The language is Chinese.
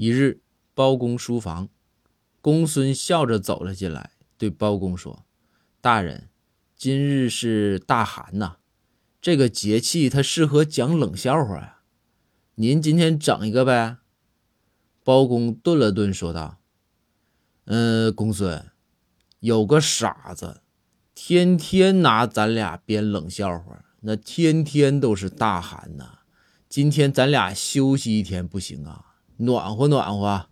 一日，包公书房，公孙笑着走了进来，对包公说：“大人，今日是大寒呐，这个节气它适合讲冷笑话呀。您今天整一个呗。”包公顿了顿，说道：“嗯，公孙，有个傻子，天天拿咱俩编冷笑话，那天天都是大寒呐。今天咱俩休息一天不行啊。”暖和暖和。